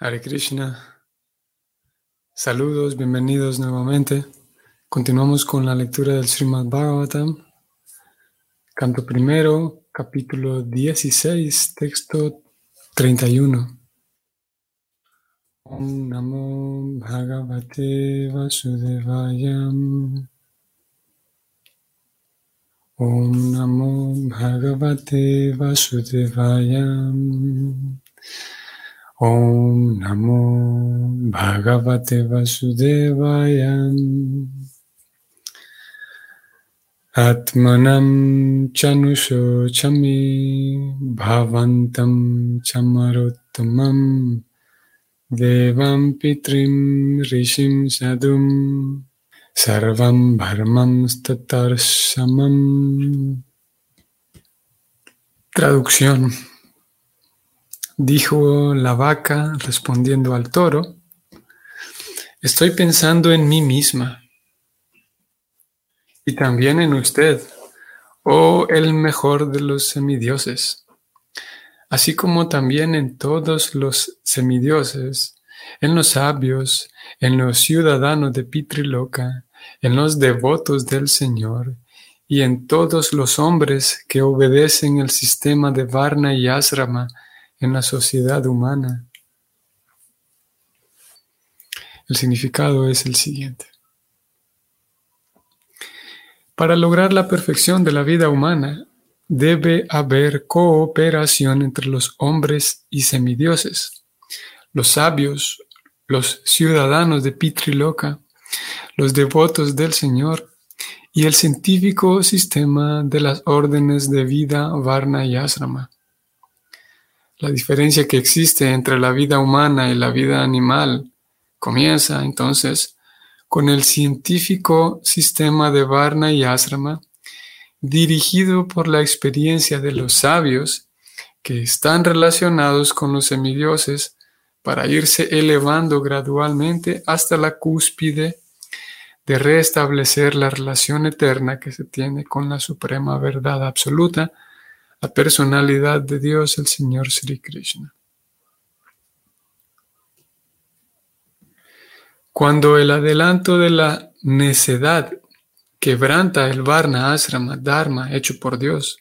Hare Krishna. Saludos, bienvenidos nuevamente. Continuamos con la lectura del Srimad Bhagavatam. Canto primero, capítulo 16, texto 31. Om Namo Bhagavate Vasudevaya. Om Namo Bhagavate Vasudevaya. Om Namo Bhagavate Vasudevaya. Atmanam Chanusho Chami Bhavantam Chamarottamam Devam Pitrim Rishim Sadum Sarvam Bharmam Statarsamam Traducción Dijo la vaca respondiendo al toro, estoy pensando en mí misma y también en usted, oh el mejor de los semidioses, así como también en todos los semidioses, en los sabios, en los ciudadanos de Pitriloca, en los devotos del Señor y en todos los hombres que obedecen el sistema de Varna y Asrama en la sociedad humana. El significado es el siguiente. Para lograr la perfección de la vida humana, debe haber cooperación entre los hombres y semidioses, los sabios, los ciudadanos de Pitriloca, los devotos del Señor y el científico sistema de las órdenes de vida Varna y Asrama. La diferencia que existe entre la vida humana y la vida animal comienza entonces con el científico sistema de Varna y Asrama, dirigido por la experiencia de los sabios que están relacionados con los semidioses para irse elevando gradualmente hasta la cúspide de restablecer la relación eterna que se tiene con la suprema verdad absoluta la personalidad de Dios, el Señor Sri Krishna. Cuando el adelanto de la necedad quebranta el Varna Asrama Dharma hecho por Dios,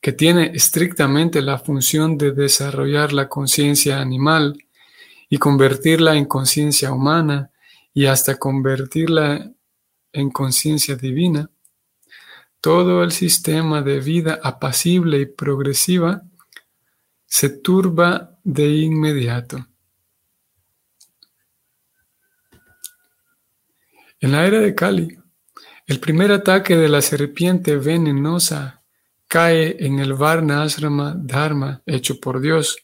que tiene estrictamente la función de desarrollar la conciencia animal y convertirla en conciencia humana y hasta convertirla en conciencia divina, todo el sistema de vida apacible y progresiva se turba de inmediato. En la era de Kali, el primer ataque de la serpiente venenosa cae en el Varna Asrama Dharma hecho por Dios,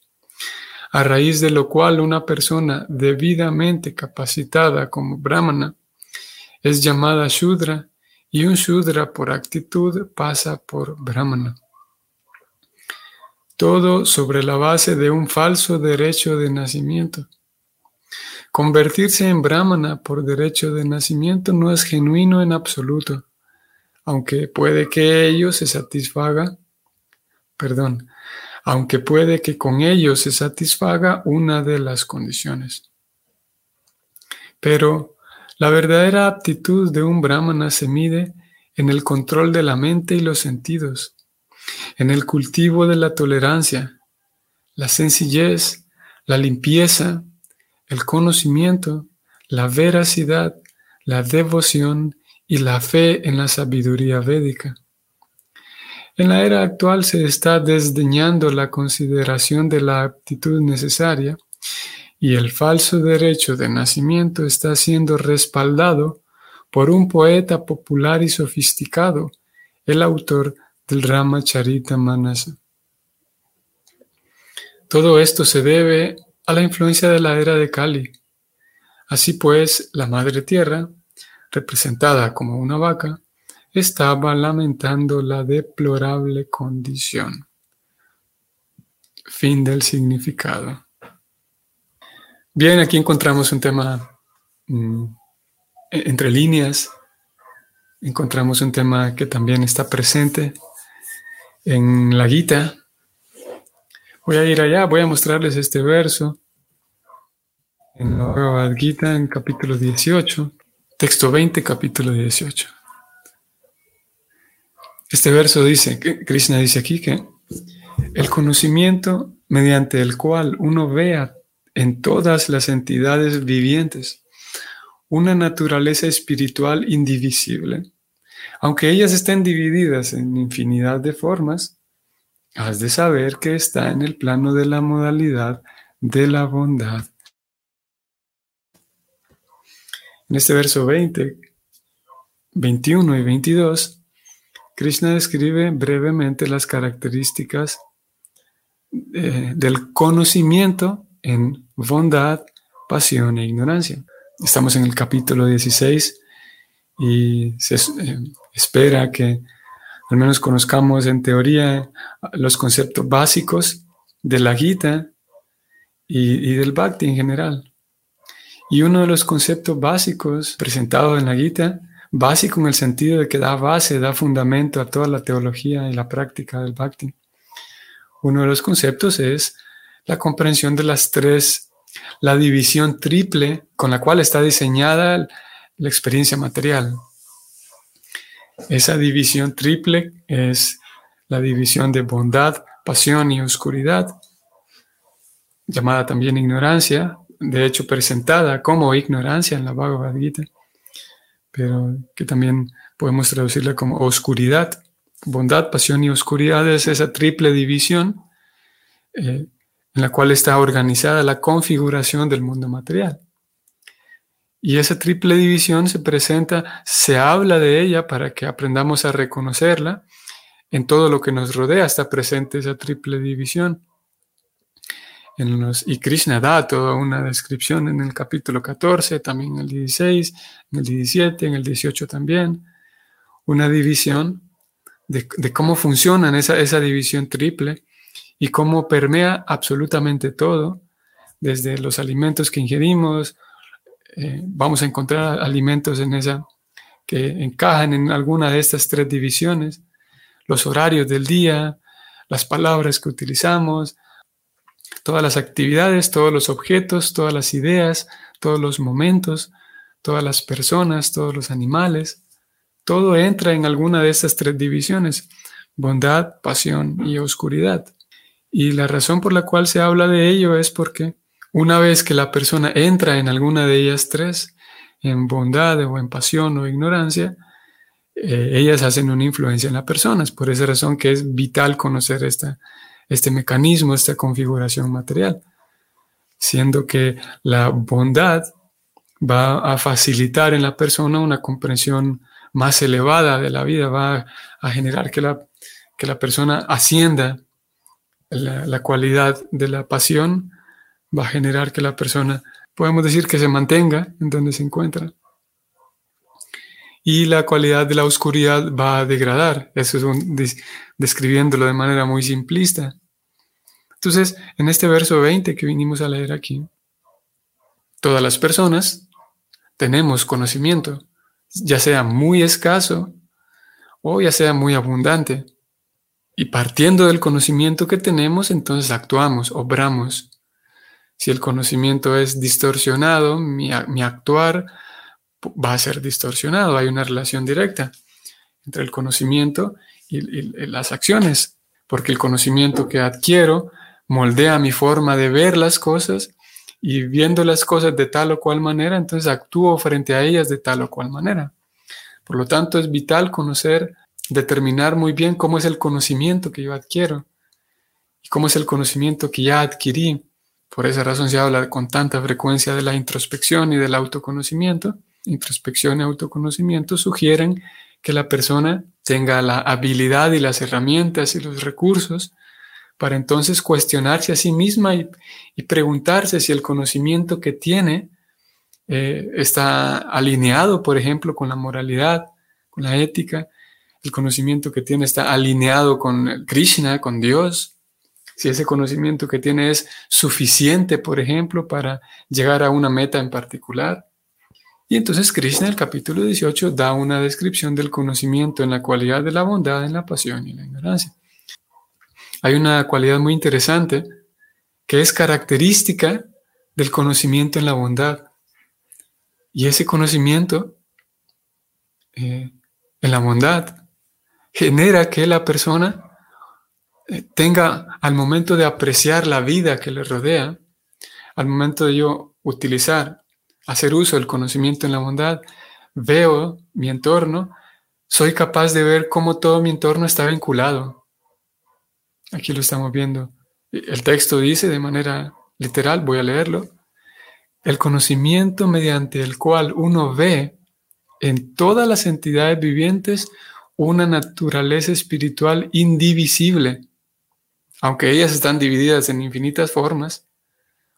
a raíz de lo cual una persona debidamente capacitada como Brahmana es llamada Shudra y un Shudra por actitud pasa por Brahmana. Todo sobre la base de un falso derecho de nacimiento. Convertirse en Brahmana por derecho de nacimiento no es genuino en absoluto, aunque puede que ello se satisfaga, perdón, aunque puede que con ello se satisfaga una de las condiciones. Pero la verdadera aptitud de un brahmana se mide en el control de la mente y los sentidos, en el cultivo de la tolerancia, la sencillez, la limpieza, el conocimiento, la veracidad, la devoción y la fe en la sabiduría védica. En la era actual se está desdeñando la consideración de la aptitud necesaria y el falso derecho de nacimiento está siendo respaldado por un poeta popular y sofisticado, el autor del Rama Charita Manasa. Todo esto se debe a la influencia de la era de Kali. Así pues, la Madre Tierra, representada como una vaca, estaba lamentando la deplorable condición. Fin del significado. Bien, aquí encontramos un tema mm, e-, entre líneas. Encontramos un tema que también está presente en la Gita. Voy a ir allá, voy a mostrarles este verso en la Bhagavad Gita, en capítulo 18, texto 20, capítulo 18. Este verso dice, Krishna dice aquí que el conocimiento mediante el cual uno vea en todas las entidades vivientes una naturaleza espiritual indivisible, aunque ellas estén divididas en infinidad de formas, has de saber que está en el plano de la modalidad de la bondad. En este verso 20, 21 y 22, Krishna describe brevemente las características eh, del conocimiento en bondad, pasión e ignorancia. Estamos en el capítulo 16 y se eh, espera que al menos conozcamos en teoría los conceptos básicos de la Gita y, y del Bhakti en general. Y uno de los conceptos básicos presentados en la Gita básico en el sentido de que da base, da fundamento a toda la teología y la práctica del bhakti. Uno de los conceptos es la comprensión de las tres, la división triple con la cual está diseñada la experiencia material. Esa división triple es la división de bondad, pasión y oscuridad, llamada también ignorancia, de hecho presentada como ignorancia en la Bhagavad Gita pero que también podemos traducirla como oscuridad. Bondad, pasión y oscuridad es esa triple división eh, en la cual está organizada la configuración del mundo material. Y esa triple división se presenta, se habla de ella para que aprendamos a reconocerla. En todo lo que nos rodea está presente esa triple división y Krishna da toda una descripción en el capítulo 14, también en el 16, en el 17, en el 18 también, una división de, cómo funciona esa, esa división triple y cómo permea absolutamente todo, desde los alimentos que ingerimos, eh, vamos a encontrar alimentos en esa que encajan en alguna de estas tres divisiones, los horarios del día, las palabras que utilizamos, todas las actividades, todos los objetos, todas las ideas, todos los momentos, todas las personas, todos los animales, todo entra en alguna de estas tres divisiones, bondad, pasión y oscuridad. Y la razón por la cual se habla de ello es porque una vez que la persona entra en alguna de ellas tres, en bondad o en pasión o ignorancia, eh, ellas hacen una influencia en la persona. Es por esa razón que es vital conocer esta, este mecanismo, esta configuración material, siendo que la bondad va a facilitar en la persona una comprensión más elevada de la vida, va a, generar que la, que la persona ascienda la, la cualidad de la pasión, va a generar que la persona, podemos decir que se mantenga en donde se encuentra. Y la cualidad de la oscuridad va a degradar. Eso es describiéndolo de manera muy simplista. Entonces, en este verso 20 que vinimos a leer aquí, todas las personas tenemos conocimiento, ya sea muy escaso o ya sea muy abundante. Y partiendo del conocimiento que tenemos, entonces actuamos, obramos. Si el conocimiento es distorsionado, mi, actuar va a ser distorsionado. Hay una relación directa entre el conocimiento y las acciones, porque el conocimiento que adquiero moldea mi forma de ver las cosas y viendo las cosas de tal o cual manera, entonces actúo frente a ellas de tal o cual manera. Por lo tanto, es vital conocer, determinar muy bien cómo es el conocimiento que yo adquiero y cómo es el conocimiento que ya adquirí. Por esa razón se habla con tanta frecuencia de la introspección y del autoconocimiento. Introspección y autoconocimiento sugieren que la persona tenga la habilidad y las herramientas y los recursos para entonces cuestionarse a sí misma y, preguntarse si el conocimiento que tiene eh, está alineado, por ejemplo, con la moralidad, con la ética, el conocimiento que tiene está alineado con Krishna, con Dios, si ese conocimiento que tiene es suficiente, por ejemplo, para llegar a una meta en particular. Y entonces Krishna, en el capítulo 18, da una descripción del conocimiento en la cualidad de la bondad, en la pasión y la ignorancia hay una cualidad muy interesante que es característica del conocimiento en la bondad. Y ese conocimiento eh, en la bondad genera que la persona eh, tenga al momento de apreciar la vida que le rodea, al momento de yo utilizar, hacer uso del conocimiento en la bondad, veo mi entorno, soy capaz de ver cómo todo mi entorno está vinculado. Aquí lo estamos viendo. El texto dice de manera literal, voy a leerlo, el conocimiento mediante el cual uno ve en todas las entidades vivientes una naturaleza espiritual indivisible. Aunque ellas están divididas en infinitas formas,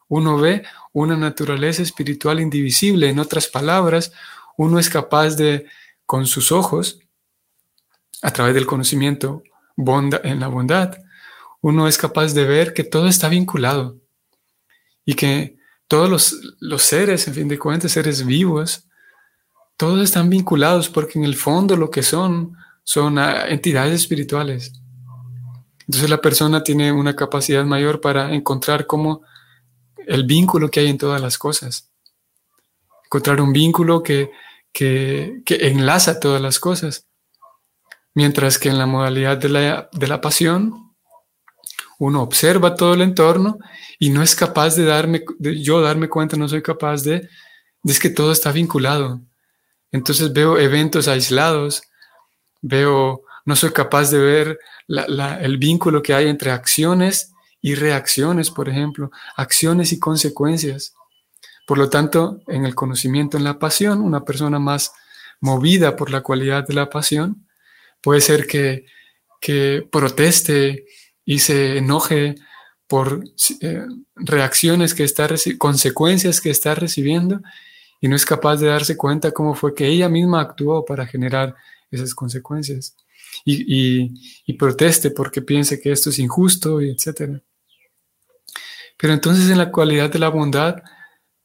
uno ve una naturaleza espiritual indivisible. En otras palabras, uno es capaz de, con sus ojos, a través del conocimiento en la bondad, uno es capaz de ver que todo está vinculado y que todos los, seres, en fin de cuentas, seres vivos, todos están vinculados porque en el fondo lo que son son entidades espirituales. Entonces la persona tiene una capacidad mayor para encontrar cómo el vínculo que hay en todas las cosas. Encontrar un vínculo que, que, enlaza todas las cosas. Mientras que en la modalidad de la, de la pasión, uno observa todo el entorno y no es capaz de darme, de yo darme cuenta, no soy capaz de, de es que todo está vinculado. Entonces veo eventos aislados, veo, no soy capaz de ver el vínculo que hay entre acciones y reacciones, por ejemplo, acciones y consecuencias. Por lo tanto, en el conocimiento, en la pasión, una persona más movida por la cualidad de la pasión, puede ser que, que proteste y se enoje por eh, reacciones que está consecuencias que está recibiendo y no es capaz de darse cuenta cómo fue que ella misma actuó para generar esas consecuencias y, proteste porque piense que esto es injusto y etc. Pero entonces en la cualidad de la bondad,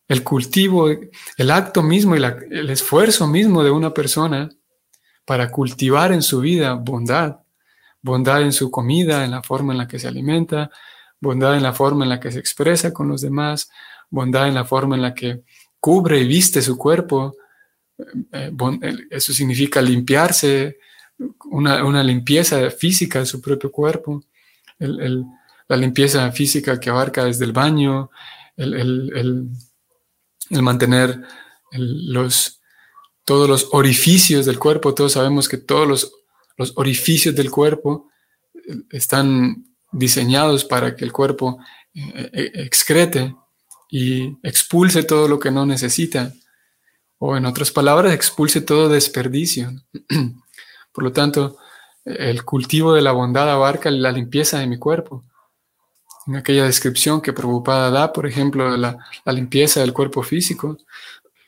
el cultivo, el acto mismo y el esfuerzo mismo de una persona para cultivar en su vida bondad, bondad en su comida, en la forma en la que se alimenta, bondad en la forma en la que se expresa con los demás, bondad en la forma en la que cubre y viste su cuerpo. Eh, eso significa limpiarse, una, limpieza física de su propio cuerpo, la limpieza física que abarca desde el baño, el, mantener los, todos los orificios del cuerpo. Todos sabemos que todos los, los orificios del cuerpo eh, están diseñados para que el cuerpo eh, eh, excrete y expulse todo lo que no necesita, o en otras palabras, expulse todo desperdicio. Por lo tanto, el cultivo de la bondad abarca la limpieza de mi cuerpo. En aquella descripción que Prabhupada da, por ejemplo, de la, limpieza del cuerpo físico,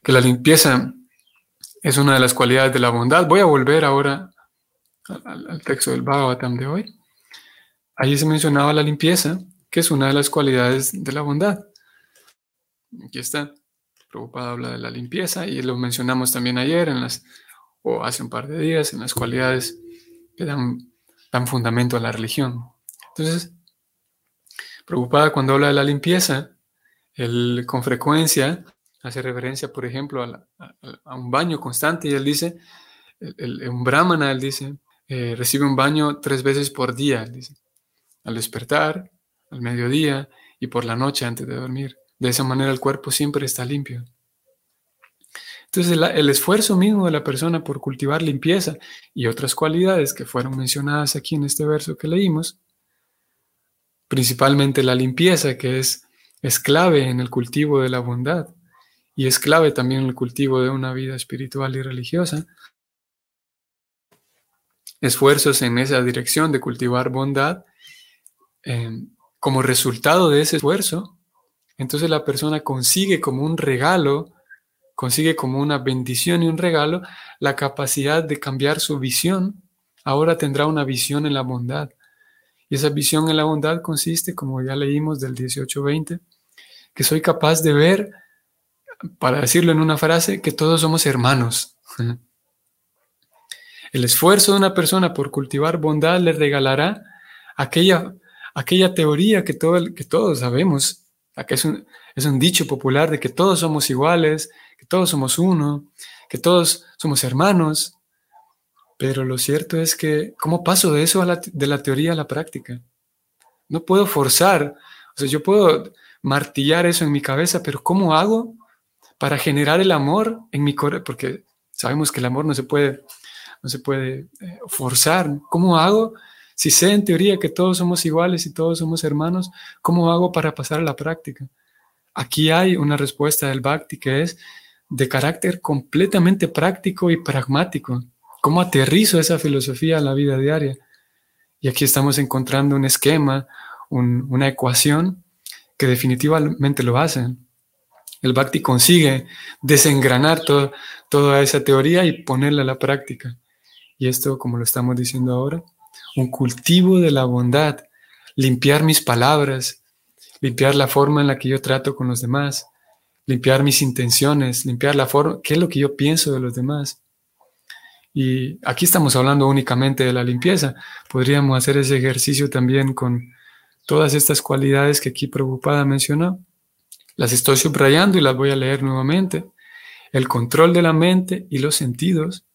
que la limpieza es una de las cualidades de la bondad. Voy a volver ahora al, al texto del Bhagavatam de hoy. Allí se mencionaba la limpieza, que es una de las cualidades de la bondad. Aquí está. Preocupado habla de la limpieza y lo mencionamos también ayer en las, o hace un par de días, en las cualidades que dan, dan fundamento a la religión. Entonces, preocupada cuando habla de la limpieza, él con frecuencia hace referencia, por ejemplo, a, un baño constante y él dice, el, un brahmana, él dice, eh, recibe un baño tres veces por día, dice al despertar, al mediodía y por la noche antes de dormir. De esa manera el cuerpo siempre está limpio. Entonces el, esfuerzo mismo de la persona por cultivar limpieza y otras cualidades que fueron mencionadas aquí en este verso que leímos, principalmente la limpieza que es, es clave en el cultivo de la bondad y es clave también en el cultivo de una vida espiritual y religiosa, esfuerzos en esa dirección de cultivar bondad Em, como resultado de ese esfuerzo, entonces la persona consigue como un regalo, consigue como una bendición y un regalo la capacidad de cambiar su visión. Ahora tendrá una visión en la bondad. Y esa visión en la bondad consiste, como ya leímos del 18-20, que soy capaz de ver, para decirlo en una frase, que todos somos hermanos. El esfuerzo de una persona por cultivar bondad le regalará aquella aquella teoría que, todo, que todos sabemos, que es, es un dicho popular de que todos somos iguales, que todos somos uno, que todos somos hermanos. Pero lo cierto es que, ¿cómo paso de eso de la teoría a la práctica? No puedo forzar, o sea, yo puedo martillar eso en mi cabeza, pero ¿cómo hago para generar el amor en mi corazón? Porque sabemos que el amor no se puede, no se puede eh, forzar. ¿Cómo hago? Si sé en teoría que todos somos iguales y todos somos hermanos, ¿cómo hago para pasar a la práctica? Aquí hay una respuesta del Bhakti que es de carácter completamente práctico y pragmático. ¿Cómo aterrizo esa filosofía a la vida diaria? Y aquí estamos encontrando un esquema, una ecuación que definitivamente lo hace. El Bhakti consigue desengranar toda esa teoría y ponerla a la práctica. Y esto, como lo estamos diciendo ahora, un cultivo de la bondad, limpiar mis palabras, limpiar la forma en la que yo trato con los demás, limpiar mis intenciones, limpiar la forma, qué es lo que yo pienso de los demás. Y aquí estamos hablando únicamente de la limpieza. Podríamos hacer ese ejercicio también con todas estas cualidades que aquí Preocupada mencionó. Las estoy subrayando y las voy a leer nuevamente. El control de la mente y los sentidos.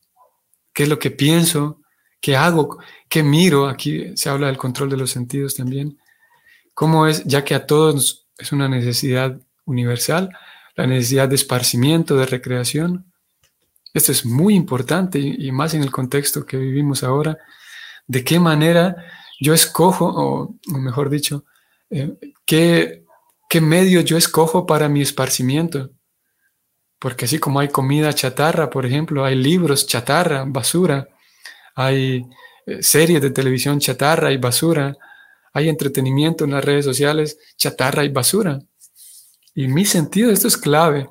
¿Qué es lo que pienso? ¿Qué hago? ¿Qué miro? Aquí se habla del control de los sentidos también. ¿Cómo es? Ya que a todos es una necesidad universal, la necesidad de esparcimiento, de recreación. Esto es muy importante y, más en el contexto que vivimos ahora. ¿De qué manera yo escojo, o, mejor dicho, eh, qué, qué medio yo escojo para mi esparcimiento? Porque así como hay comida chatarra, por ejemplo, hay libros chatarra, basura, hay eh, series de televisión chatarra y basura, hay entretenimiento en las redes sociales chatarra y basura. Y mi sentido, esto es clave.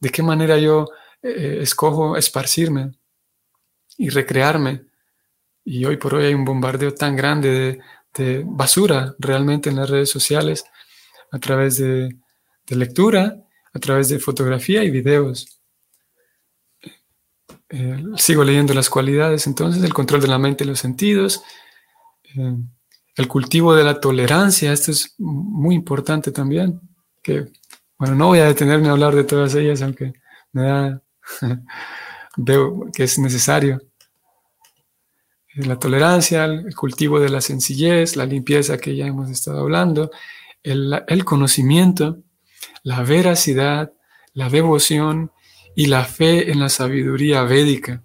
¿De qué manera yo eh, escojo esparcirme y recrearme. Y hoy por hoy hay un bombardeo tan grande de, basura realmente en las redes sociales, a través de, lectura, a través de fotografía y videos. Eh, sigo leyendo las cualidades, entonces, el control de la mente y los sentidos, eh, el cultivo de la tolerancia, esto es muy importante también, que, bueno, no voy a detenerme a hablar de todas ellas, aunque me da veo que es necesario. La tolerancia, el cultivo de la sencillez, la limpieza que ya hemos estado hablando, el conocimiento, la veracidad, la devoción y la fe en la sabiduría védica.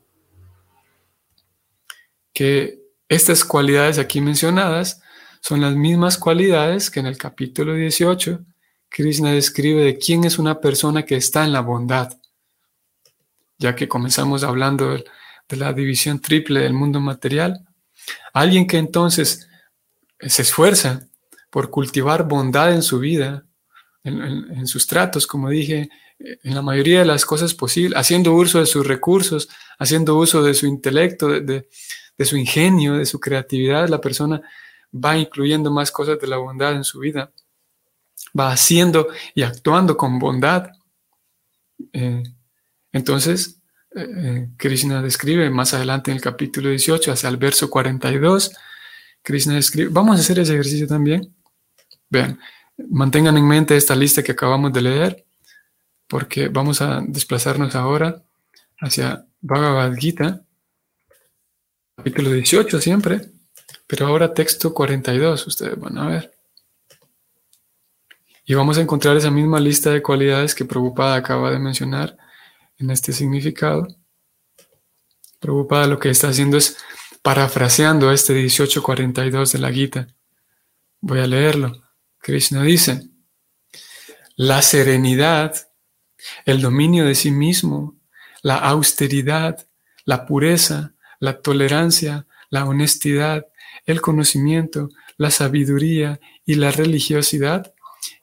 Que estas cualidades aquí mencionadas son las mismas cualidades que en el capítulo 18 Krishna describe de quién es una persona que está en la bondad ya que comenzamos hablando de, la división triple del mundo material, alguien que entonces se esfuerza por cultivar bondad en su vida, en, sus tratos, como dije, en la mayoría de las cosas posibles, haciendo uso de sus recursos, haciendo uso de su intelecto, de, su ingenio, de su creatividad, la persona va incluyendo más cosas de la bondad en su vida, va haciendo y actuando con bondad. Eh, entonces, eh, eh, Krishna describe más adelante en el capítulo 18, hacia el verso 42, Krishna describe, vamos a hacer ese ejercicio también. Vean, mantengan en mente esta lista que acabamos de leer, porque vamos a desplazarnos ahora hacia Bhagavad Gita, capítulo 18 siempre, pero ahora texto 42, ustedes van a ver. Y vamos a encontrar esa misma lista de cualidades que Prabhupada acaba de mencionar en este significado. Preocupada lo que está haciendo es parafraseando este 1842 de la Gita. Voy a leerlo. Krishna dice, la serenidad, el dominio de sí mismo, la austeridad, la pureza, la tolerancia, la honestidad, el conocimiento, la sabiduría y la religiosidad,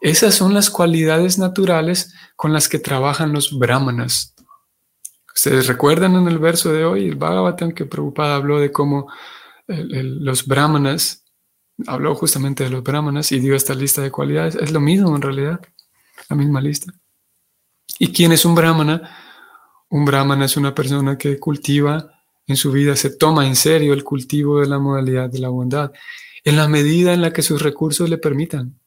esas son las cualidades naturales con las que trabajan los brahmanas. Ustedes recuerdan en el verso de hoy, el Bhagavatam, que Prabhupada habló de cómo los brahmanas, habló justamente de los brahmanas y dio esta lista de cualidades. Es lo mismo en realidad, la misma lista. ¿Y quién es un brahmana? Un brahmana es una persona que cultiva en su vida, se toma en serio el cultivo de la modalidad de la bondad, en la medida en la que sus recursos le permitan.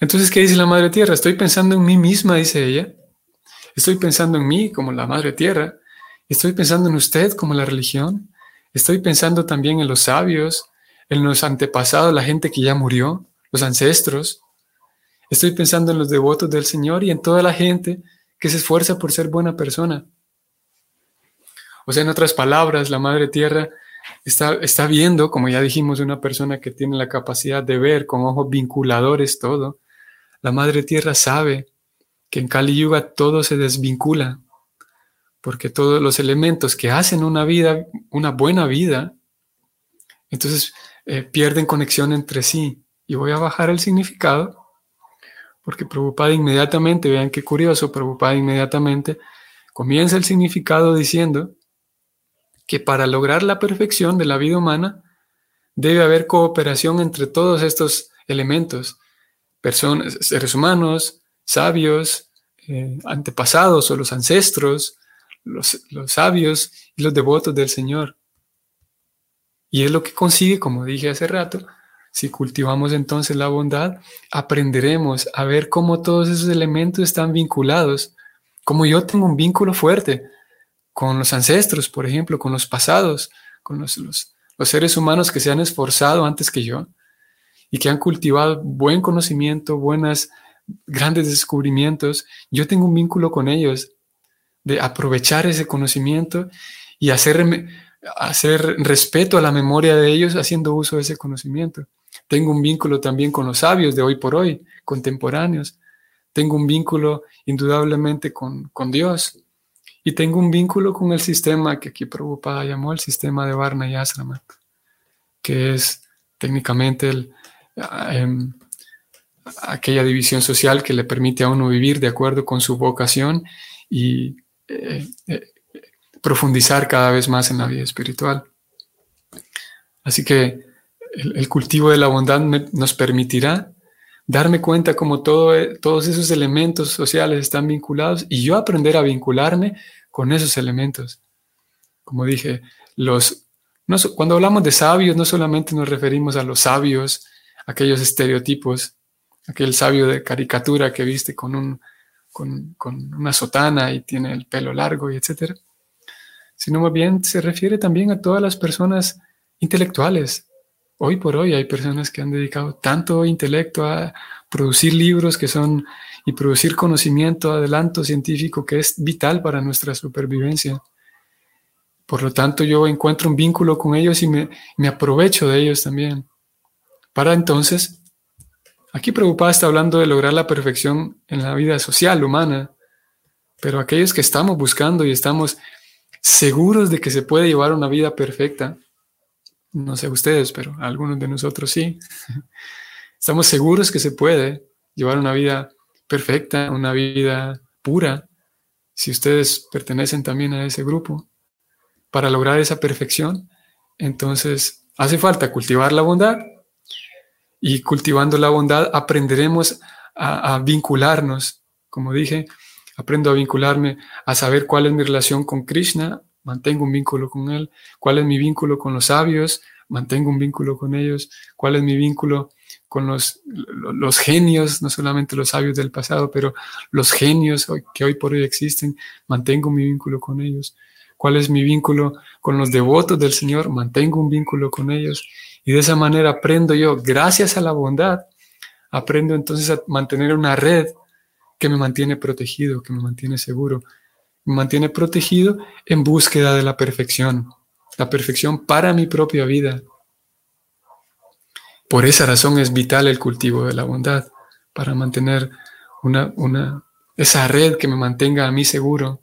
Entonces, ¿qué dice la Madre Tierra? Estoy pensando en mí misma, dice ella. Estoy pensando en mí como la Madre Tierra. Estoy pensando en usted como la religión. Estoy pensando también en los sabios, en los antepasados, la gente que ya murió, los ancestros. Estoy pensando en los devotos del Señor y en toda la gente que se esfuerza por ser buena persona. O sea, en otras palabras, la Madre Tierra está, está viendo, como ya dijimos, una persona que tiene la capacidad de ver con ojos vinculadores todo. La Madre Tierra sabe que en Kali Yuga todo se desvincula, porque todos los elementos que hacen una vida, una buena vida, entonces eh, pierden conexión entre sí. Y voy a bajar el significado, porque preocupada inmediatamente, vean qué curioso, preocupada inmediatamente, comienza el significado diciendo que para lograr la perfección de la vida humana debe haber cooperación entre todos estos elementos, personas, seres humanos, sabios, eh, antepasados o los ancestros, los, los sabios y los devotos del Señor. Y es lo que consigue, como dije hace rato, si cultivamos entonces la bondad, aprenderemos a ver cómo todos esos elementos están vinculados, como yo tengo un vínculo fuerte con los ancestros, por ejemplo, con los pasados, con los, seres humanos que se han esforzado antes que yo y que han cultivado buen conocimiento, buenas, grandes descubrimientos, yo tengo un vínculo con ellos de aprovechar ese conocimiento y hacer respeto a la memoria de ellos haciendo uso de ese conocimiento. Tengo un vínculo también con los sabios de hoy por hoy, contemporáneos. Tengo un vínculo indudablemente con, con Dios. Y tengo un vínculo con el sistema que aquí Prabhupada llamó el sistema de Varna y Asrama, que es técnicamente el, em, aquella división social que le permite a uno vivir de acuerdo con su vocación y eh, eh, profundizar cada vez más en la vida espiritual. Así que el, cultivo de la bondad nos permitirá darme cuenta cómo todo, todos esos elementos sociales están vinculados y yo aprender a vincularme con esos elementos. Como dije, los, cuando hablamos de sabios, no solamente nos referimos a los sabios, aquellos estereotipos, aquel sabio de caricatura que viste con, un, con, con una sotana y tiene el pelo largo y etcétera, sino más bien se refiere también a todas las personas intelectuales, hoy por hoy hay personas que han dedicado tanto intelecto a producir libros que son y producir conocimiento, adelanto científico que es vital para nuestra supervivencia. Por lo tanto, yo encuentro un vínculo con ellos y me, aprovecho de ellos también. Para entonces, aquí preocupada está hablando de lograr la perfección en la vida social humana, pero aquellos que estamos buscando y estamos seguros de que se puede llevar una vida perfecta, no sé ustedes, pero algunos de nosotros sí. Estamos seguros que se puede llevar una vida perfecta, una vida pura, si ustedes pertenecen también a ese grupo. Para lograr esa perfección, entonces hace falta cultivar la bondad y cultivando la bondad aprenderemos a, vincularnos. Como dije, aprendo a vincularme, a saber cuál es mi relación con Krishna, mantengo un vínculo con Él, cuál es mi vínculo con los sabios, mantengo un vínculo con ellos, cuál es mi vínculo con los, genios, no solamente los sabios del pasado, pero los genios que hoy por hoy existen, mantengo mi vínculo con ellos, cuál es mi vínculo con los devotos del Señor, mantengo un vínculo con ellos. Y de esa manera aprendo yo, gracias a la bondad, aprendo entonces a mantener una red que me mantiene protegido, que me mantiene seguro, mantiene protegido en búsqueda de la perfección, la perfección para mi propia vida. Por esa razón es vital el cultivo de la bondad, para mantener una, una, esa red que me mantenga a mí seguro.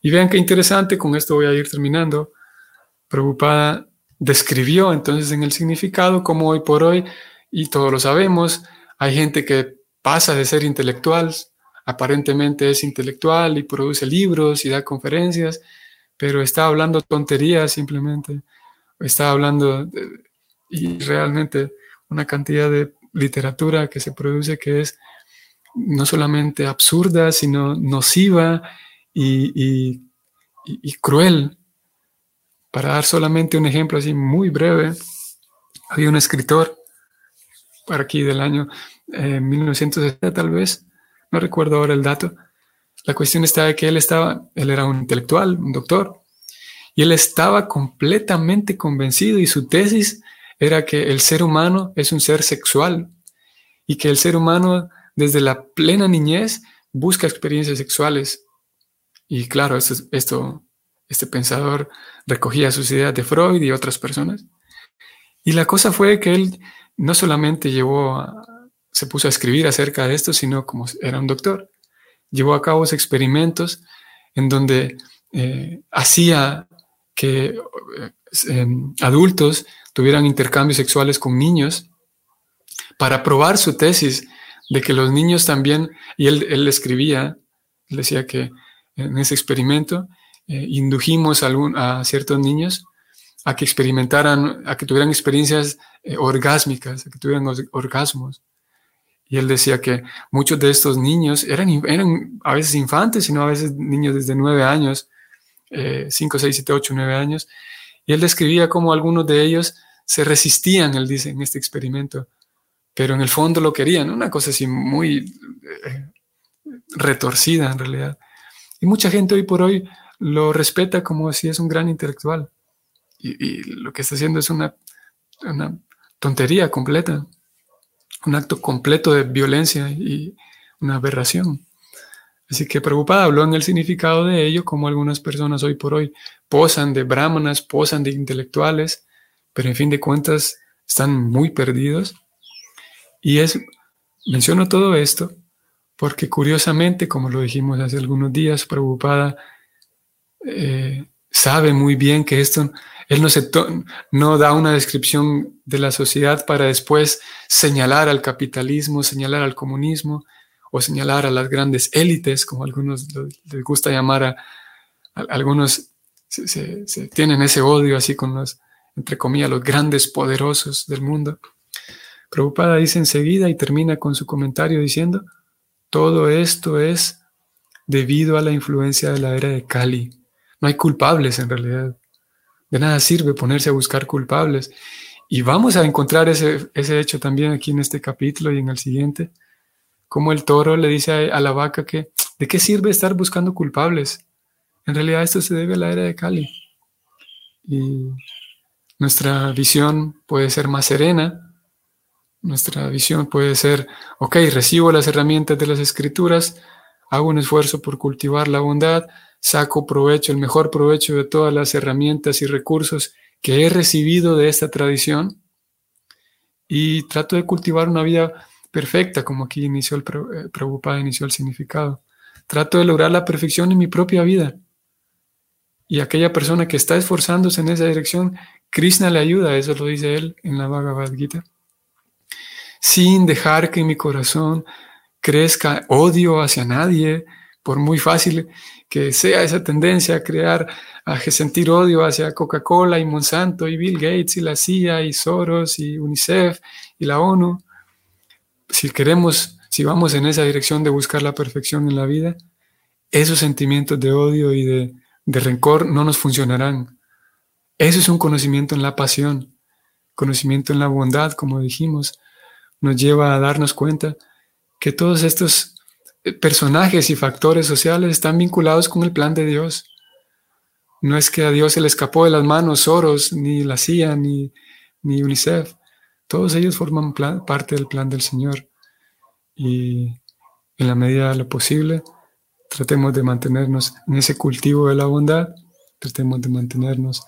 Y vean qué interesante, con esto voy a ir terminando. Preocupada describió entonces en el significado como hoy por hoy, y todos lo sabemos, hay gente que pasa de ser intelectual aparentemente es intelectual y produce libros y da conferencias, pero está hablando tonterías simplemente, está hablando y realmente una cantidad de literatura que se produce que es no solamente absurda, sino nociva y, cruel. Para dar solamente un ejemplo así muy breve, había un escritor para aquí del año 1960 eh, tal vez, no recuerdo ahora el dato. La cuestión está de que él estaba, él era un intelectual, un doctor, y él estaba completamente convencido y su tesis era que el ser humano es un ser sexual y que el ser humano desde la plena niñez busca experiencias sexuales. Y claro, esto, esto este pensador recogía sus ideas de Freud y otras personas. Y la cosa fue que él no solamente llevó se puso a escribir acerca de esto, sino como era un doctor, llevó a cabo experimentos en donde eh, hacía que eh, em, adultos tuvieran intercambios sexuales con niños para probar su tesis de que los niños también, y él, él escribía, él decía que en ese experimento eh, indujimos a, a, ciertos niños a que experimentaran, a que tuvieran experiencias orgásmicas, a que tuvieran orgasmos. Y él decía que muchos de estos niños eran, eran a veces infantes, sino a veces niños desde nueve años, eh, cinco, seis, siete, ocho, nueve años. Y él describía cómo algunos de ellos se resistían, él dice, en este experimento, pero en el fondo lo querían, una cosa así muy eh, retorcida en realidad. Y mucha gente hoy por hoy lo respeta como si es un gran intelectual. Y, lo que está haciendo es una, una tontería completa, un acto completo de violencia y una aberración. Así que preocupada habló en el significado de ello, como algunas personas hoy por hoy posan de brahmanas, posan de intelectuales, pero en fin de cuentas están muy perdidos. Y es, menciono todo esto porque curiosamente, como lo dijimos hace algunos días, preocupada eh, sabe muy bien que esto, él no, da una descripción de la sociedad para después señalar al capitalismo, señalar al comunismo o señalar a las grandes élites, como algunos les gusta llamar a, algunos, se, tienen ese odio así con los, entre comillas, los grandes poderosos del mundo. Preocupada dice enseguida y termina con su comentario diciendo, todo esto es debido a la influencia de la era de Cali. No hay culpables en realidad. De nada sirve ponerse a buscar culpables. Y vamos a encontrar ese, ese hecho también aquí en este capítulo y en el siguiente. Como el toro le dice a, la vaca que, ¿de qué sirve estar buscando culpables? En realidad esto se debe a la era de Cali. Y nuestra visión puede ser más serena, nuestra visión puede ser, ok, recibo las herramientas de las escrituras, hago un esfuerzo por cultivar la bondad, saco provecho, el mejor provecho de todas las herramientas y recursos que he recibido de esta tradición y trato de cultivar una vida perfecta, como aquí inició el eh, preocupado, inició el significado. Trato de lograr la perfección en mi propia vida. Y aquella persona que está esforzándose en esa dirección, Krishna le ayuda, eso lo dice él en la Bhagavad Gita sin dejar que mi corazón crezca odio hacia nadie, por muy fácil que sea esa tendencia a crear, a sentir odio hacia Coca-Cola y Monsanto y Bill Gates y la CIA y Soros y UNICEF y la ONU. Si queremos, si vamos en esa dirección de buscar la perfección en la vida, esos sentimientos de odio y de, de rencor no nos funcionarán. Eso es un conocimiento en la pasión, conocimiento en la bondad, como dijimos, nos lleva a darnos cuenta que todos estos personajes y factores sociales están vinculados con el plan de Dios. No es que a Dios se le escapó de las manos Soros, ni la CIA, ni, ni UNICEF. Todos ellos forman parte del plan del Señor. Y en la medida de lo posible, tratemos de mantenernos en ese cultivo de la bondad, tratemos de mantenernos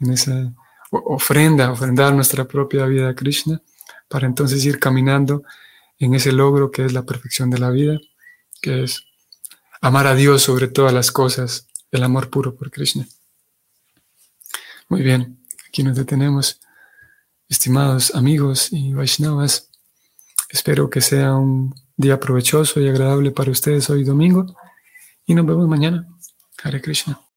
en esa ofrenda, ofrendar nuestra propia vida a Krishna para entonces ir caminando en ese logro que es la perfección de la vida, que es amar a Dios sobre todas las cosas, el amor puro por Krishna. Muy bien, aquí nos detenemos, estimados amigos y Vaishnavas. Espero que sea un día provechoso y agradable para ustedes hoy domingo y nos vemos mañana. Hare Krishna.